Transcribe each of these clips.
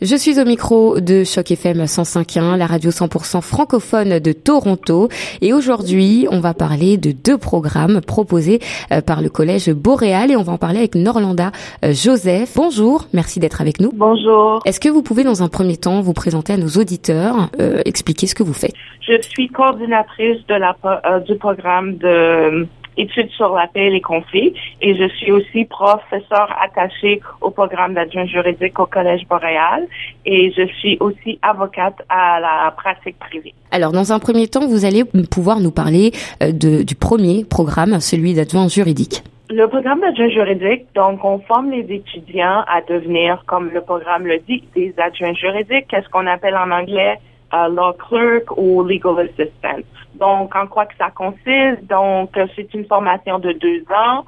Je suis au micro de Choc FM 105.1, la radio 100% francophone de Toronto. Et aujourd'hui, on va parler de deux programmes proposés euh, par le collège Boréal et on va en parler avec Norlanda euh, Joseph. Bonjour, merci d'être avec nous. Bonjour. Est-ce que vous pouvez dans un premier temps vous présenter à nos auditeurs, euh, expliquer ce que vous faites? Je suis coordinatrice de la, euh, du programme de études sur la paix et les conflits et je suis aussi professeur attaché au programme d'adjoint juridique au Collège Boréal et je suis aussi avocate à la pratique privée. Alors, dans un premier temps, vous allez pouvoir nous parler euh, de, du premier programme, celui d'adjoint juridique. Le programme d'adjoint juridique, donc, on forme les étudiants à devenir, comme le programme le dit, des adjoints juridiques, qu'est-ce qu'on appelle en anglais uh, law clerk ou legal assistant. Donc, en quoi que ça consiste? Donc, c'est une formation de deux ans.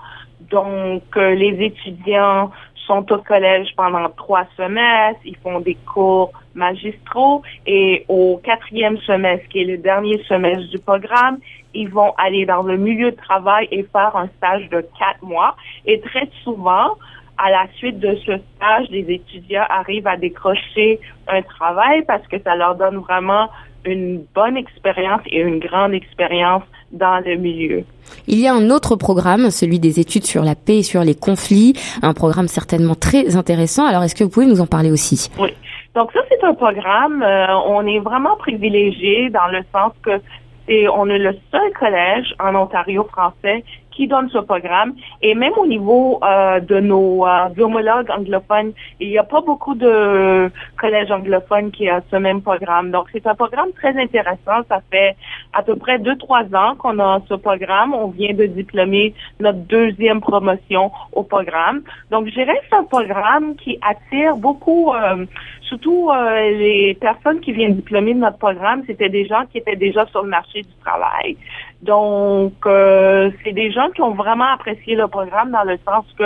Donc, euh, les étudiants sont au collège pendant trois semestres. Ils font des cours magistraux et au quatrième semestre, qui est le dernier semestre du programme, ils vont aller dans le milieu de travail et faire un stage de quatre mois. Et très souvent, à la suite de ce stage, les étudiants arrivent à décrocher un travail parce que ça leur donne vraiment une bonne expérience et une grande expérience dans le milieu. Il y a un autre programme, celui des études sur la paix et sur les conflits, un programme certainement très intéressant. Alors, est-ce que vous pouvez nous en parler aussi? Oui. Donc ça, c'est un programme, euh, on est vraiment privilégié dans le sens que c'est on est le seul collège en Ontario français qui donne ce programme. Et même au niveau euh, de nos euh, homologues anglophones, il n'y a pas beaucoup de collèges anglophones qui ont ce même programme. Donc, c'est un programme très intéressant. Ça fait à peu près deux, trois ans qu'on a ce programme. On vient de diplômer notre deuxième promotion au programme. Donc, je dirais que c'est un programme qui attire beaucoup, euh, surtout euh, les personnes qui viennent diplômer de notre programme, c'était des gens qui étaient déjà sur le marché du travail. Donc, euh, c'est des gens qui ont vraiment apprécié le programme dans le sens que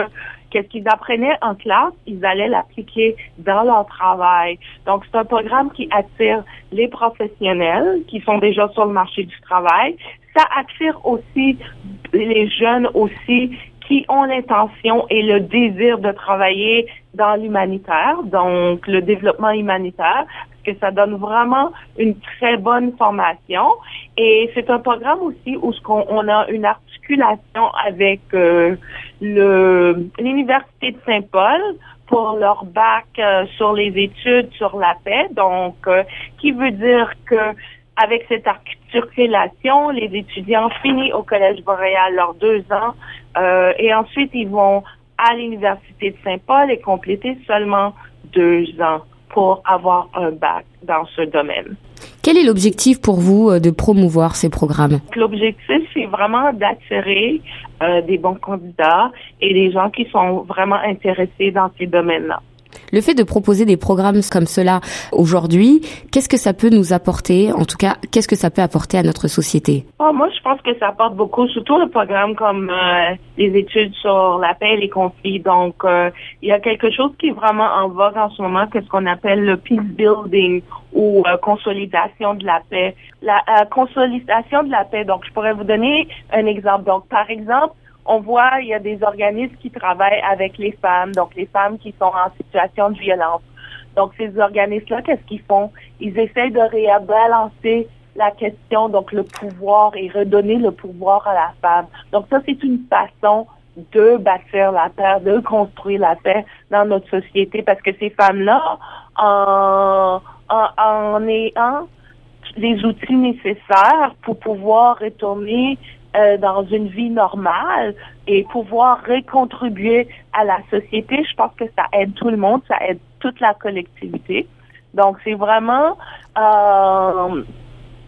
qu'est-ce qu'ils apprenaient en classe, ils allaient l'appliquer dans leur travail. Donc, c'est un programme qui attire les professionnels qui sont déjà sur le marché du travail. Ça attire aussi les jeunes aussi qui ont l'intention et le désir de travailler dans l'humanitaire, donc le développement humanitaire, parce que ça donne vraiment une très bonne formation. Et c'est un programme aussi où on a une articulation avec euh, l'université de Saint-Paul pour leur bac euh, sur les études sur la paix, donc euh, qui veut dire que avec cette articulation, les étudiants finissent au Collège Boréal leurs deux ans euh, et ensuite ils vont à l'Université de Saint-Paul et compléter seulement deux ans pour avoir un bac dans ce domaine. Quel est l'objectif pour vous euh, de promouvoir ces programmes? L'objectif, c'est vraiment d'attirer euh, des bons candidats et des gens qui sont vraiment intéressés dans ces domaines-là. Le fait de proposer des programmes comme cela aujourd'hui, qu'est-ce que ça peut nous apporter? En tout cas, qu'est-ce que ça peut apporter à notre société? Oh, Moi, je pense que ça apporte beaucoup, surtout un programme comme euh, les études sur la paix et les conflits. Donc, euh, il y a quelque chose qui est vraiment en vogue en ce moment, qu'est-ce qu'on appelle le peace building ou euh, consolidation de la paix. La consolidation de la paix. Donc, je pourrais vous donner un exemple. Donc, par exemple, on voit, il y a des organismes qui travaillent avec les femmes, donc les femmes qui sont en situation de violence. Donc, ces organismes-là, qu'est-ce qu'ils font? Ils essayent de rébalancer la question, donc le pouvoir et redonner le pouvoir à la femme. Donc, ça, c'est une façon de bâtir la paix, de construire la paix dans notre société parce que ces femmes-là, en, en, en ayant les outils nécessaires pour pouvoir retourner euh, dans une vie normale et pouvoir recontribuer à la société, je pense que ça aide tout le monde, ça aide toute la collectivité. Donc, c'est vraiment euh,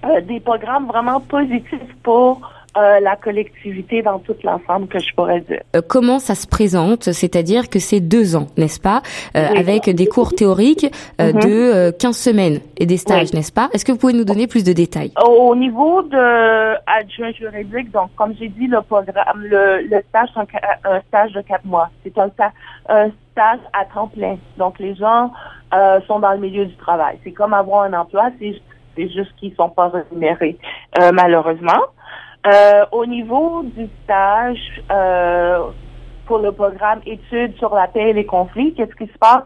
euh des programmes vraiment positifs pour euh, la collectivité dans tout l'ensemble que je pourrais dire. Euh, comment ça se présente? C'est-à-dire que c'est deux ans, n'est-ce pas? Euh, Avec des cours théoriques mm-hmm. de 15 semaines et des stages, n'est-ce pas? Est-ce que vous pouvez nous donner plus de détails? Au niveau de adjoint juridique, donc comme j'ai dit, le programme, le, le stage, c'est un, stage de quatre mois. C'est un, un, stage à temps plein. Donc les gens sont dans le milieu du travail. C'est comme avoir un emploi, c'est juste qu'ils sont pas rémunérés, malheureusement. Euh, au niveau du stage euh, pour le programme études sur la paix et les conflits, qu'est-ce qui se passe?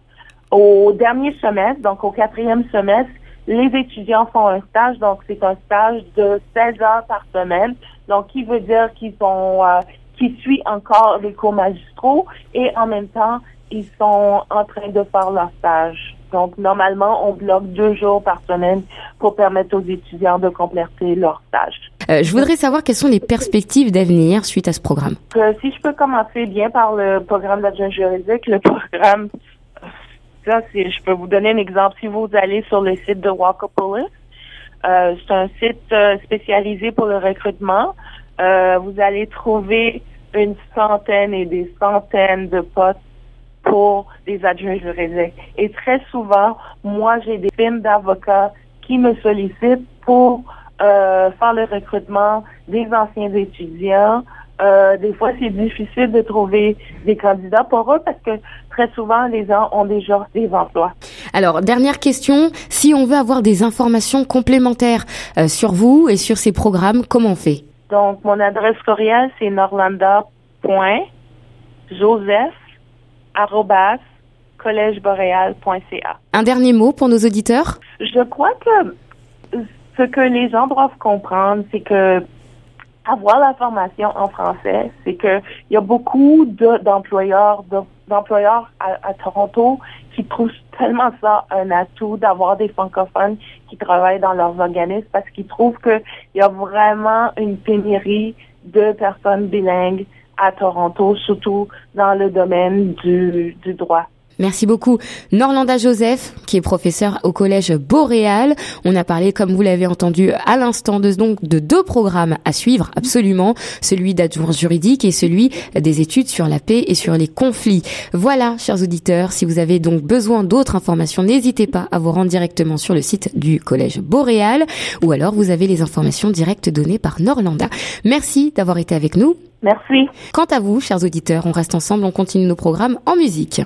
au dernier semestre, donc au quatrième semestre, les étudiants font un stage, donc c'est un stage de 16 heures par semaine, donc qui veut dire qu'ils ont, euh, qu'ils suivent encore les cours magistraux et en même temps, ils sont en train de faire leur stage. Donc, normalement, on bloque deux jours par semaine pour permettre aux étudiants de compléter leur stage. Euh, je voudrais savoir quelles sont les perspectives d'avenir suite à ce programme. Euh, si je peux commencer bien par le programme d'adjoint juridique, le programme, ça, je peux vous donner un exemple. Si vous allez sur le site de Walkopolis, euh, c'est un site euh, spécialisé pour le recrutement. Vous allez trouver une centaine et des centaines de postes pour des adjoints juridiques. Et très souvent, moi, j'ai des firmes d'avocats qui me sollicitent pour euh, faire le recrutement des anciens étudiants. Euh, des fois, c'est difficile de trouver des candidats pour eux parce que très souvent, les gens ont déjà des emplois. Alors, dernière question, si on veut avoir des informations complémentaires euh, sur vous et sur ces programmes, comment on fait? Donc, mon adresse courriel, c'est norlanda.joseph collègeboréal.ca. Un dernier mot pour nos auditeurs? Je crois que ce que les gens doivent comprendre, c'est que avoir la formation en français, c'est que il y a beaucoup d'employeurs d'employeurs à, Toronto qui trouvent tellement ça un atout d'avoir des francophones qui travaillent dans leurs organismes parce qu'ils trouvent qu'il y a vraiment une pénurie de personnes bilingues à Toronto, surtout dans le domaine du, du droit. Merci beaucoup. Norlanda Joseph, qui est professeur au collège Boréal. On a parlé, comme vous l'avez entendu à l'instant, de, donc, de deux programmes à suivre, absolument. Celui d'adjoint juridique et celui des études sur la paix et sur les conflits. Voilà, chers auditeurs, si vous avez donc besoin d'autres informations, n'hésitez pas à vous rendre directement sur le site du collège Boréal ou alors vous avez les informations directes données par Norlanda. Merci d'avoir été avec nous. Merci. Quant à vous, chers auditeurs, on reste ensemble, on continue nos programmes en musique.